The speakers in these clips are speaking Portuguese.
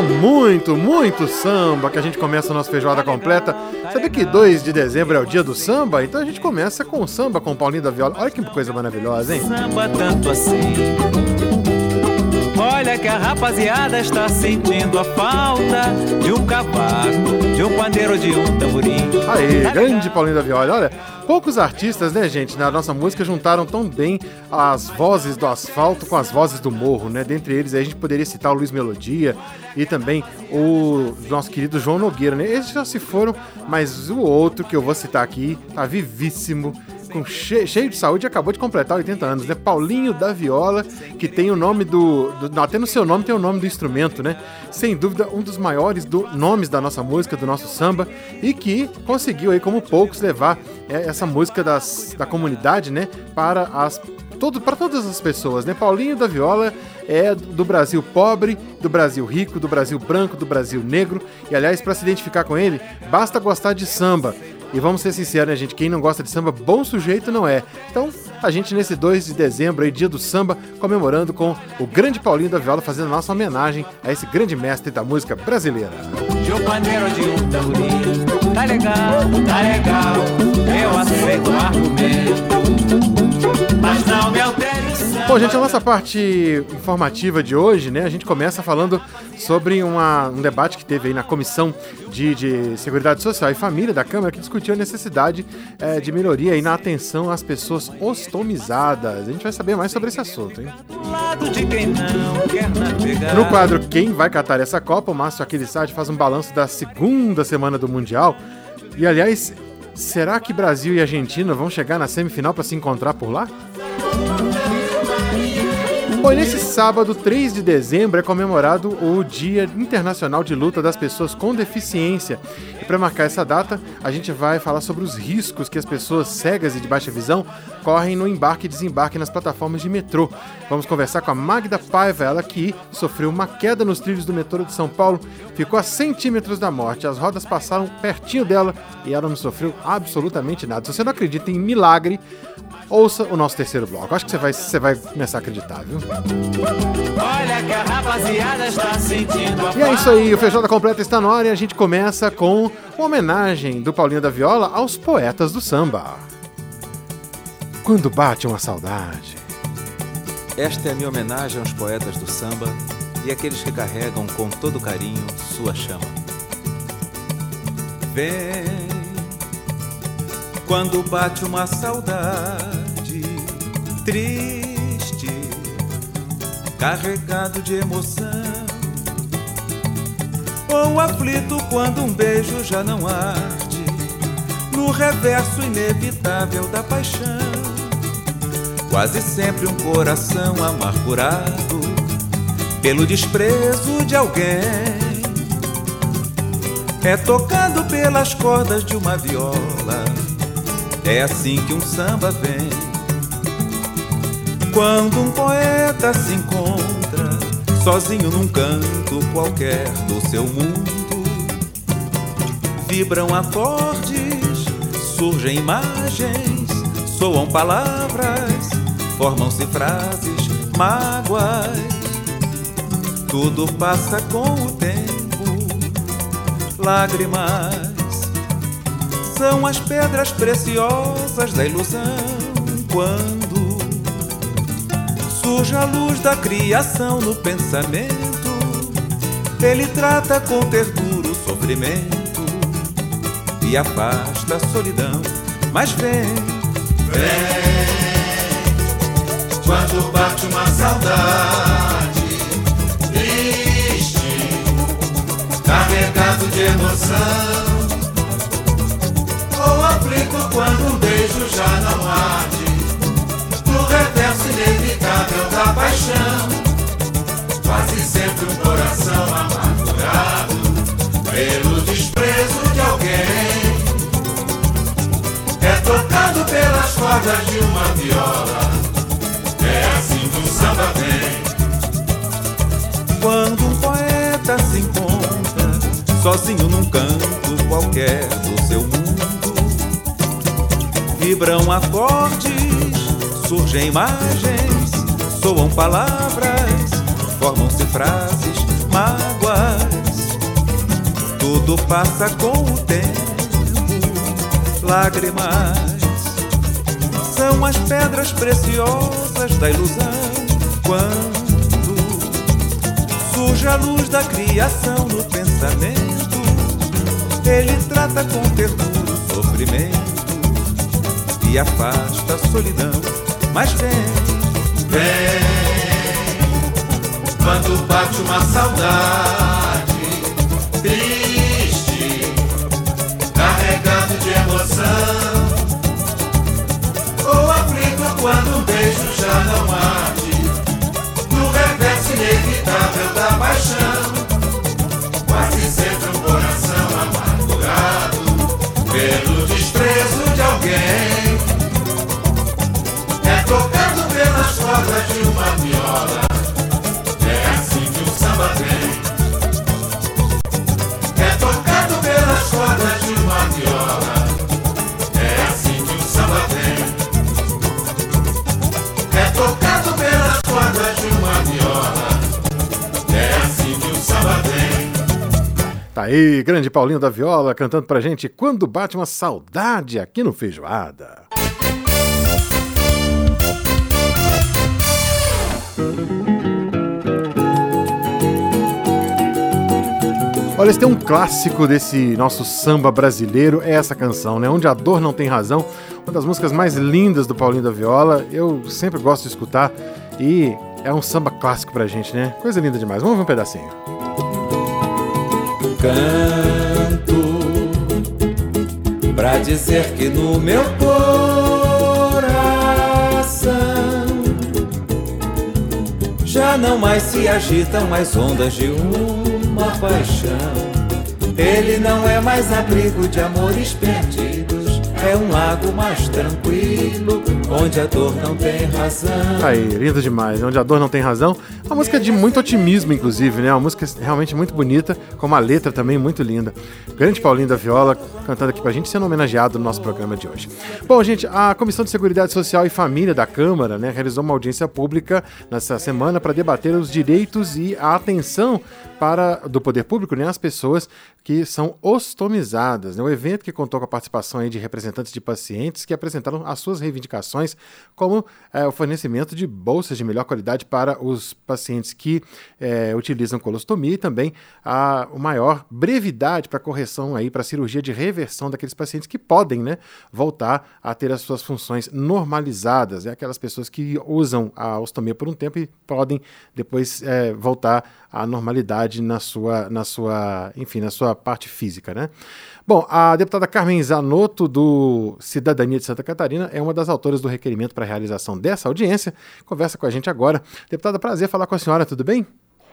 Com muito, muito samba que a gente começa a nossa feijoada completa. Sabia que 2 de dezembro é o dia do samba? Então a gente começa com samba com o Paulinho da Viola. Olha que coisa maravilhosa, hein? Samba tanto assim. Olha que a rapaziada está sentindo a falta de um cavaco, de um pandeiro, de um tamborim. Aí, grande Paulinho da Viola. Olha, poucos artistas, né, gente, na nossa música juntaram tão bem as vozes do asfalto com as vozes do morro, né? Dentre eles, a gente poderia citar o Luiz Melodia e também o nosso querido João Nogueira, né? Eles já se foram, mas o outro que eu vou citar aqui tá vivíssimo com cheio, cheio de saúde, acabou de completar 80 anos, né? Paulinho da Viola, que tem o nome do, do. Até no seu nome tem o nome do instrumento, né? Sem dúvida, um dos maiores do, nomes da nossa música, do nosso samba, e que conseguiu aí, como poucos, levar é, essa música das, da comunidade, né? Para as todo, para todas as pessoas, né? Paulinho da Viola é do Brasil pobre, do Brasil rico, do Brasil branco, do Brasil negro. E aliás, para se identificar com ele, basta gostar de samba. E vamos ser sinceros, né, gente? Quem não gosta de samba, bom sujeito não é. Então, a gente nesse 2 de dezembro, aí, dia do samba, comemorando com o grande Paulinho da Viola, fazendo nossa homenagem a esse grande mestre da música brasileira. Tá legal, tá legal, eu aceito o argumento, mas não me Bom, gente, a nossa parte informativa de hoje, né? A gente começa falando sobre uma, um debate que teve aí na Comissão de, de Seguridade Social e Família da Câmara, que discutiu a necessidade é, de melhoria aí na atenção às pessoas ostomizadas. A gente vai saber mais sobre esse assunto, hein? No quadro Quem vai catar essa Copa, o Márcio Aquilissade faz um balanço da segunda semana do Mundial. E, aliás, será que Brasil e Argentina vão chegar na semifinal para se encontrar por lá? Bom, nesse sábado, 3 de dezembro, é comemorado o Dia Internacional de Luta das Pessoas com Deficiência. E para marcar essa data, a gente vai falar sobre os riscos que as pessoas cegas e de baixa visão correm no embarque e desembarque nas plataformas de metrô. Vamos conversar com a Magda Paiva, ela que sofreu uma queda nos trilhos do metrô de São Paulo, ficou a centímetros da morte, as rodas passaram pertinho dela e ela não sofreu absolutamente nada. Se você não acredita em milagre, ouça o nosso terceiro bloco. Acho que você vai, você vai começar a acreditar, viu? E é isso aí, o Feijoada Completa está no ar e a gente começa com uma homenagem do Paulinho da Viola aos poetas do samba. Quando bate uma saudade. Esta é a minha homenagem aos poetas do samba e aqueles que carregam com todo carinho sua chama. Vem quando bate uma saudade triste, carregado de emoção, ou aflito quando um beijo já não arde, no reverso inevitável da paixão. Quase sempre um coração amargurado pelo desprezo de alguém. É tocado pelas cordas de uma viola. É assim que um samba vem quando um poeta se encontra sozinho num canto qualquer do seu mundo, vibram acordes, surgem imagens, soam palavras, formam-se frases, mágoas. Tudo passa com o tempo, lágrimas são as pedras preciosas da ilusão quando surge a luz da criação no pensamento. Ele trata com ternura o sofrimento e afasta a solidão. Mas vem, vem, quando bate uma saudade triste, carregado de emoção. Ou aflito quando um beijo já não arde reverso inevitável da paixão. Quase sempre um coração amargurado pelo desprezo de alguém. É total cordas de uma viola. Sozinho num canto qualquer do seu mundo, vibram acordes, surgem imagens, soam palavras, formam-se frases, mágoas. Tudo passa com o tempo, lágrimas são as pedras preciosas da ilusão. Quando surge a luz da criação no pensamento, ele trata com ternura o sofrimento e afasta a solidão. Mas vem, vem, quando bate uma saudade triste, carregado de emoção quando um beijo já não arde No reverso inevitável da aí, grande Paulinho da Viola cantando pra gente Quando Bate uma Saudade aqui no Feijoada. Olha, esse tem um clássico desse nosso samba brasileiro, é essa canção, né? Onde a dor não tem razão uma das músicas mais lindas do Paulinho da Viola. Eu sempre gosto de escutar e é um samba clássico pra gente, né? Coisa linda demais. Vamos ver um pedacinho. Canto pra dizer que no meu coração já não mais se agitam as ondas de uma paixão. Ele não é mais abrigo de amores perdidos é um lago mais tranquilo, onde a dor não tem razão. Aí, lindo demais, onde a dor não tem razão. Uma música de muito otimismo, inclusive, né? Uma música realmente muito bonita, com uma letra também muito linda. Grande Paulinho da Viola cantando aqui pra gente, sendo homenageado no nosso programa de hoje. Bom, gente, a Comissão de Seguridade Social e Família da Câmara, né, realizou uma audiência pública nessa semana para debater os direitos e a atenção para do poder público, né, as pessoas que são ostomizadas. Né? O evento que contou com a participação de representantes de pacientes que apresentaram as suas reivindicações, como é, o fornecimento de bolsas de melhor qualidade para os pacientes que é, utilizam colostomia e também a maior brevidade para correção aí para cirurgia de reversão daqueles pacientes que podem, né, voltar a ter as suas funções normalizadas. É aquelas pessoas que usam a ostomia por um tempo e podem depois é, voltar à normalidade na sua, na sua, enfim, na sua parte física, né? Bom, a deputada Carmen Zanotto, do Cidadania de Santa Catarina, é uma das autoras do requerimento para a realização dessa audiência. Conversa com a gente agora. Deputada, prazer falar com a senhora, tudo bem?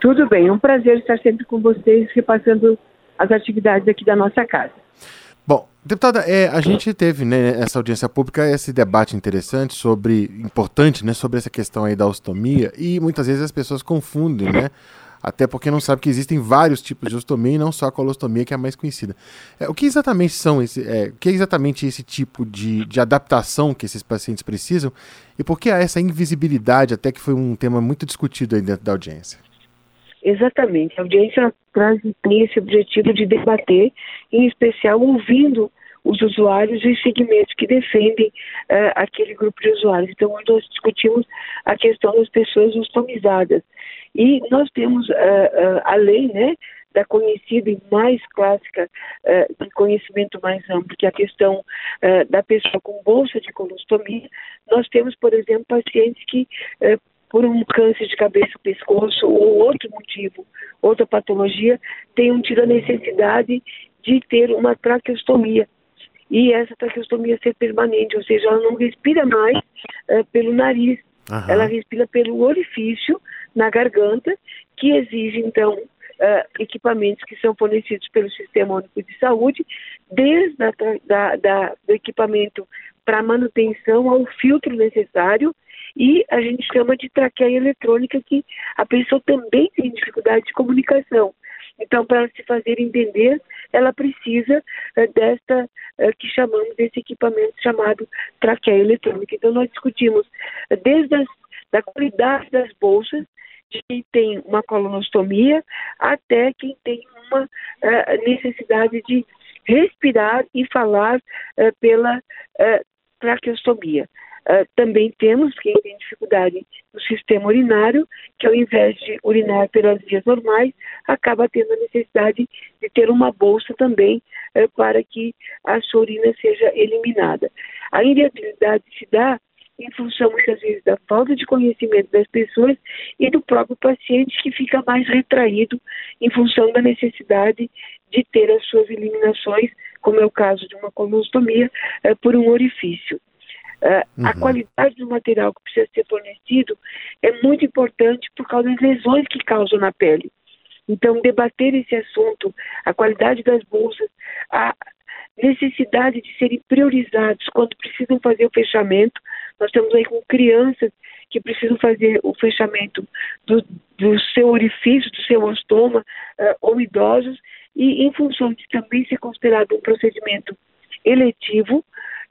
Tudo bem, um prazer estar sempre com vocês, repassando as atividades aqui da nossa casa. Bom, deputada, é, a gente teve né, essa audiência pública, esse debate interessante sobre, importante, né, sobre essa questão aí da ostomia, e muitas vezes as pessoas confundem, né, até porque não sabe que existem vários tipos de ostomia e não só a colostomia, que é a mais conhecida. É, o que exatamente são esse, é, o que é exatamente esse tipo de, de adaptação que esses pacientes precisam e por que há essa invisibilidade, até que foi um tema muito discutido aí dentro da audiência? Exatamente. A audiência tem esse objetivo de debater, em especial ouvindo os usuários e os segmentos que defendem uh, aquele grupo de usuários. Então, nós discutimos a questão das pessoas ostomizadas. E nós temos uh, uh, a lei, né, da conhecida e mais clássica uh, de conhecimento mais amplo, que é a questão uh, da pessoa com bolsa de colostomia. Nós temos, por exemplo, pacientes que, uh, por um câncer de cabeça ou pescoço ou outro motivo, outra patologia, tenham tido a necessidade de ter uma traqueostomia. E essa traqueostomia ser permanente, ou seja, ela não respira mais pelo nariz, Uhum. Ela respira pelo orifício na garganta, que exige, então, uh, equipamentos que são fornecidos pelo Sistema Único de Saúde, desde a, da, da, do equipamento para manutenção ao filtro necessário e a gente chama de traqueia eletrônica que a pessoa também tem dificuldade de comunicação. Então, para se fazer entender, ela precisa uh, desta uh, que chamamos desse equipamento chamado traqueia eletrônica. Então, nós discutimos desde as, da qualidade das bolsas, quem tem uma colonostomia até quem tem uma necessidade de respirar e falar pela traqueostomia. Uh, também temos quem tem dificuldade no sistema urinário, que ao invés de urinar pelas vias normais, acaba tendo a necessidade de ter uma bolsa também uh, para que a sua urina seja eliminada. A inviabilidade se dá em função muitas vezes da falta de conhecimento das pessoas e do próprio paciente que fica mais retraído em função da necessidade de ter as suas eliminações, como é o caso de uma colonostomia, uh, por um orifício. Uh, uhum. A qualidade do material que precisa ser fornecido é muito importante por causa das lesões que causam na pele. Então, debater esse assunto, a qualidade das bolsas, a necessidade de serem priorizados quando precisam fazer o fechamento. Nós estamos aí com crianças que precisam fazer o fechamento do, do seu orifício, do seu ostoma, uh, ou idosos, e em função de também ser considerado um procedimento eletivo,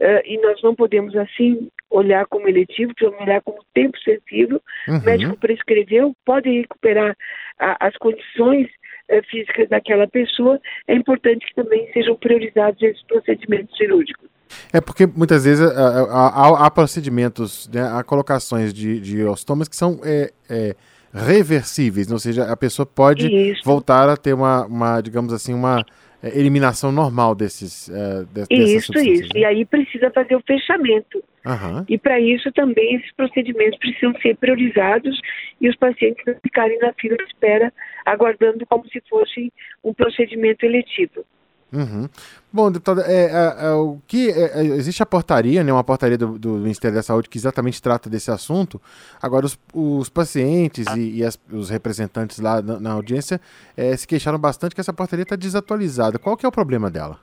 Uh, e nós não podemos assim olhar como eletivo, precisamos olhar como tempo sensível. Uhum. O médico prescreveu, pode recuperar a, as condições uh, físicas daquela pessoa. É importante que também sejam priorizados esses procedimentos cirúrgicos. É porque muitas vezes há, há, há procedimentos, né, há colocações de, de ostomas que são é, é, reversíveis, ou seja, a pessoa pode Isso. voltar a ter uma, uma digamos assim, uma eliminação normal desses uh, de, Isso, isso. Né? E aí precisa fazer o fechamento. Uhum. E para isso também esses procedimentos precisam ser priorizados e os pacientes não ficarem na fila de espera aguardando como se fosse um procedimento eletivo. Uhum. Bom, deputada, é, é, é, o que é, é, existe a portaria, né, uma portaria do, do, Ministério da Saúde que exatamente trata desse assunto. Agora, os, os pacientes e, e as, os representantes lá na, na audiência é, se queixaram bastante que essa portaria está desatualizada. Qual que é o problema dela?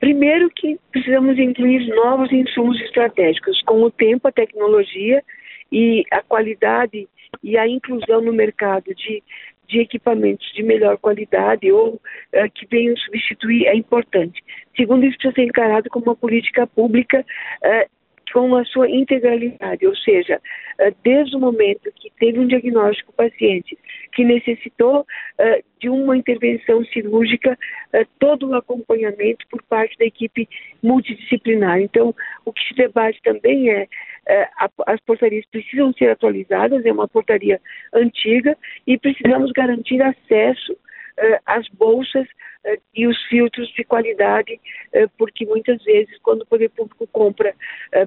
Primeiro que precisamos incluir novos insumos estratégicos. Com o tempo, a tecnologia e a qualidade e a inclusão no mercado de de equipamentos de melhor qualidade ou uh, que venham substituir é importante. Segundo, isso precisa ser encarado como uma política pública uh, com a sua integralidade, ou seja, uh, desde o momento que teve um diagnóstico paciente que necessitou de uma intervenção cirúrgica, todo o acompanhamento por parte da equipe multidisciplinar. Então, o que se debate também é, as portarias precisam ser atualizadas, é uma portaria antiga, e precisamos garantir acesso é, às bolsas é, e os filtros de qualidade, porque muitas vezes, quando o poder público compra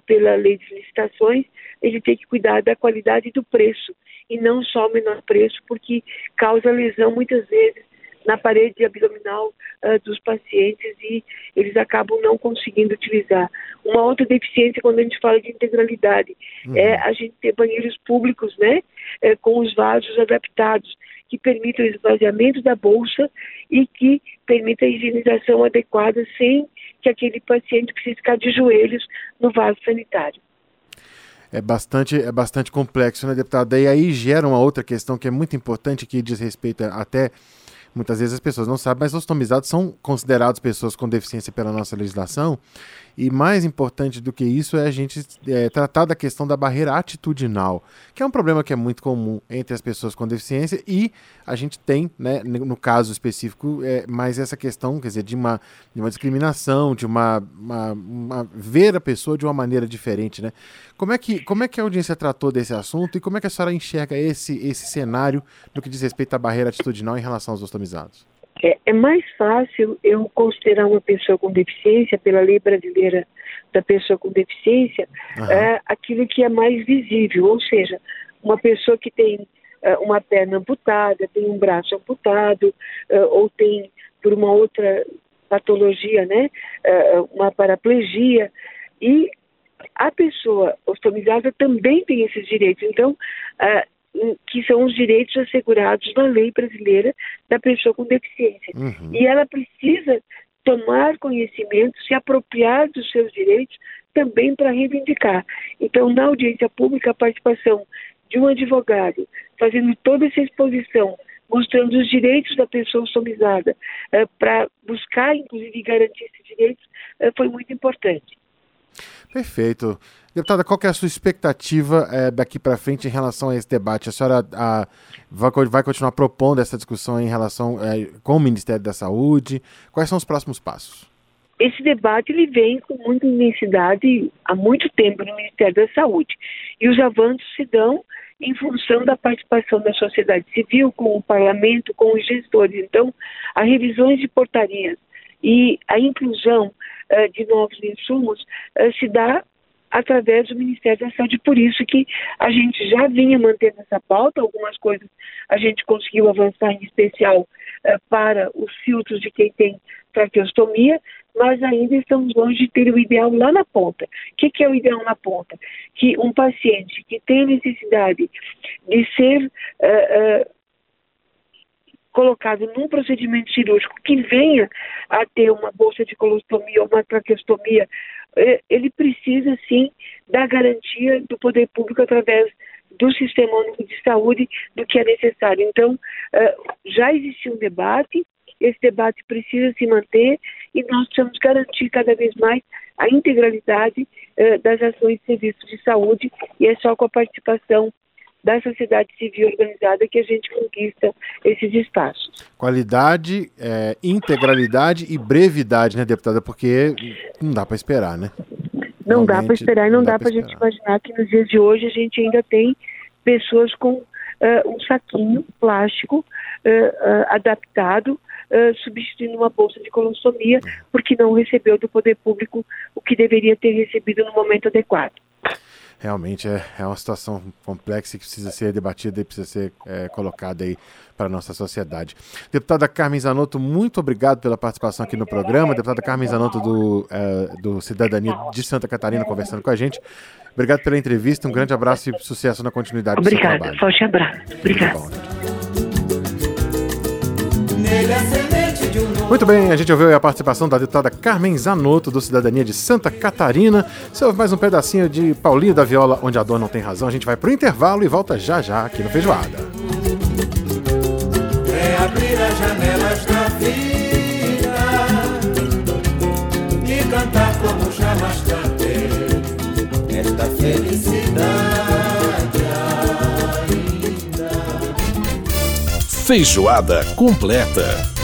pela lei de licitações, ele tem que cuidar da qualidade e do preço, e não só o menor preço, porque causa lesão muitas vezes na parede abdominal uh, dos pacientes e eles acabam não conseguindo utilizar. Uma outra deficiência quando a gente fala de integralidade uhum. é a gente ter banheiros públicos, né, é, com os vasos adaptados que permitam o esvaziamento da bolsa e que permita a higienização adequada sem que aquele paciente precise ficar de joelhos no vaso sanitário é bastante, é bastante complexo, né, deputado? E aí gera uma outra questão que é muito importante, que diz respeito até muitas vezes as pessoas não sabem, mas os tomizados são considerados pessoas com deficiência pela nossa legislação. E mais importante do que isso é a gente é, tratar da questão da barreira atitudinal, que é um problema que é muito comum entre as pessoas com deficiência e a gente tem, né, no caso específico, é, mais essa questão, quer dizer, de uma, de uma discriminação, de uma, uma, uma, ver a pessoa de uma maneira diferente, né? Como é que como é que a audiência tratou desse assunto e como é que a senhora enxerga esse esse cenário no que diz respeito à barreira atitudinal em relação aos ostomizados? É, é, mais fácil eu considerar uma pessoa com deficiência, pela lei brasileira da pessoa com deficiência, uhum. é, aquilo que é mais visível, ou seja, uma pessoa que tem é, uma perna amputada, tem um braço amputado, é, ou tem por uma outra patologia, né, é, uma paraplegia, e a pessoa ostomizada também tem esses direitos. Então, que são os direitos assegurados na lei brasileira da pessoa com deficiência. Uhum. E ela precisa tomar conhecimento, se apropriar dos seus direitos também para reivindicar. Então, na audiência pública, a participação de um advogado fazendo toda essa exposição, mostrando os direitos da pessoa somizada, eh, para buscar, inclusive, garantir esses direitos, eh, foi muito importante. Perfeito. Deputada, qual é a sua expectativa é, daqui para frente em relação a esse debate? A senhora a, vai, continuar propondo essa discussão em relação é, com o Ministério da Saúde? Quais são os próximos passos? Esse debate ele vem com muita intensidade há muito tempo no Ministério da Saúde. E os avanços se dão em função da participação da sociedade civil, com o parlamento, com os gestores. Então, as revisões de portarias e a inclusão de novos insumos uh, se dá através do Ministério da Saúde. Por isso que a gente já vinha mantendo essa pauta, algumas coisas a gente conseguiu avançar, em especial uh, para os filtros de quem tem traqueostomia, mas ainda estamos longe de ter o ideal lá na ponta. O que, que é o ideal na ponta? Que um paciente que tem necessidade de ser uh, uh, colocado num procedimento cirúrgico que venha a ter uma bolsa de colostomia ou uma traqueostomia, uh, ele precisa sim da garantia do poder público através do Sistema Único de Saúde do que é necessário. Então, já existiu um debate, esse debate precisa se manter e nós precisamos garantir cada vez mais a integralidade eh, das ações de serviços de saúde e é só com a participação da sociedade civil organizada que a gente conquista esses espaços. Qualidade, é, integralidade e brevidade, né, deputada? Porque não dá para esperar, né? Não Realmente, dá para esperar e não, não dá, dá para a gente imaginar que nos dias de hoje a gente ainda tem pessoas com uh, um saquinho plástico uh, uh, adaptado uh, substituindo uma bolsa de colostomia, porque não recebeu do poder público o que deveria ter recebido no momento adequado. Realmente é, é uma situação complexa que precisa ser debatida e precisa ser é, colocada aí para a nossa sociedade. Deputada Carmen Zanotto, muito obrigado pela participação aqui no programa. Deputada Carmen Zanotto do, é, do Cidadania de Santa Catarina conversando com a gente. Obrigado pela entrevista, um grande abraço e sucesso na continuidade Obrigada, do seu trabalho. forte abraço. Obrigado. Muito bem, a gente ouviu a participação da deputada Carmen Zanotto, do Cidadania de Santa Catarina. Você ouve mais um pedacinho de Paulinho da Viola, onde a dor não tem razão. A gente vai pro intervalo e volta já já aqui no Feijoada. É abrir as janelas da vida e cantar como jamais cantei esta felicidade ainda. Feijoada completa.